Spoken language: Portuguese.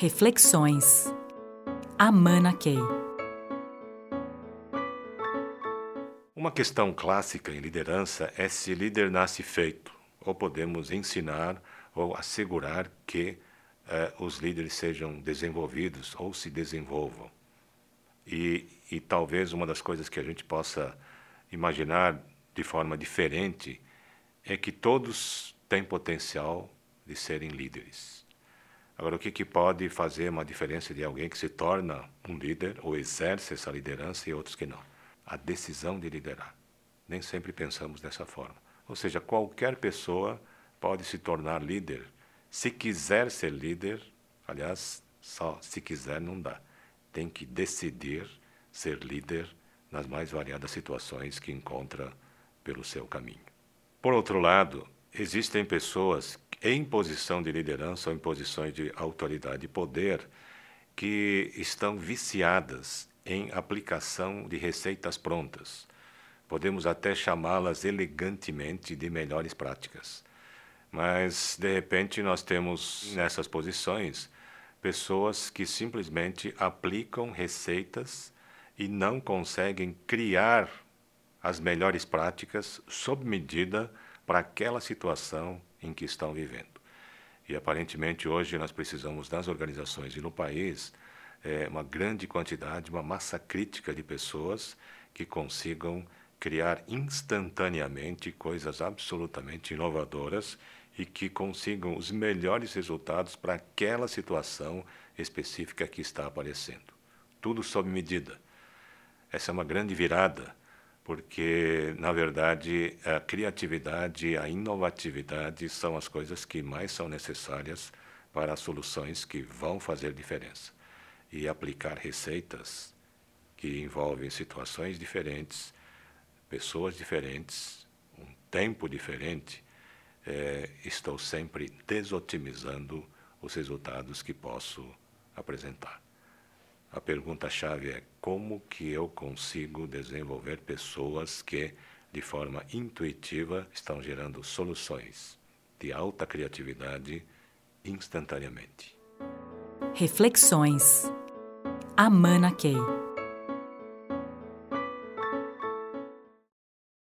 Reflexões. Amana Key. Uma questão clássica em liderança é se líder nasce feito, ou podemos ensinar ou assegurar que eh, os líderes sejam desenvolvidos ou se desenvolvam. E, e talvez uma das coisas que a gente possa imaginar de forma diferente é que todos têm potencial de serem líderes. Agora, o que, que pode fazer uma diferença de alguém que se torna um líder ou exerce essa liderança e outros que não? A decisão de liderar. Nem sempre pensamos dessa forma. Ou seja, qualquer pessoa pode se tornar líder. Se quiser ser líder, aliás, só se quiser não dá. Tem que decidir ser líder nas mais variadas situações que encontra pelo seu caminho. Por outro lado, existem pessoas em posição de liderança ou em posições de autoridade e poder que estão viciadas em aplicação de receitas prontas. Podemos até chamá-las elegantemente de melhores práticas. Mas, de repente, nós temos nessas posições pessoas que simplesmente aplicam receitas e não conseguem criar as melhores práticas sob medida para aquela situação em que estão vivendo. E aparentemente hoje nós precisamos nas organizações e no país é, uma grande quantidade, uma massa crítica de pessoas que consigam criar instantaneamente coisas absolutamente inovadoras e que consigam os melhores resultados para aquela situação específica que está aparecendo. Tudo sob medida. Essa é uma grande virada porque, na verdade, a criatividade, a inovatividade são as coisas que mais são necessárias para soluções que vão fazer diferença. E aplicar receitas que envolvem situações diferentes, pessoas diferentes, um tempo diferente, é, estou sempre desotimizando os resultados que posso apresentar. A pergunta-chave é como que eu consigo desenvolver pessoas que, de forma intuitiva, estão gerando soluções de alta criatividade instantaneamente. Reflexões. Amana Key.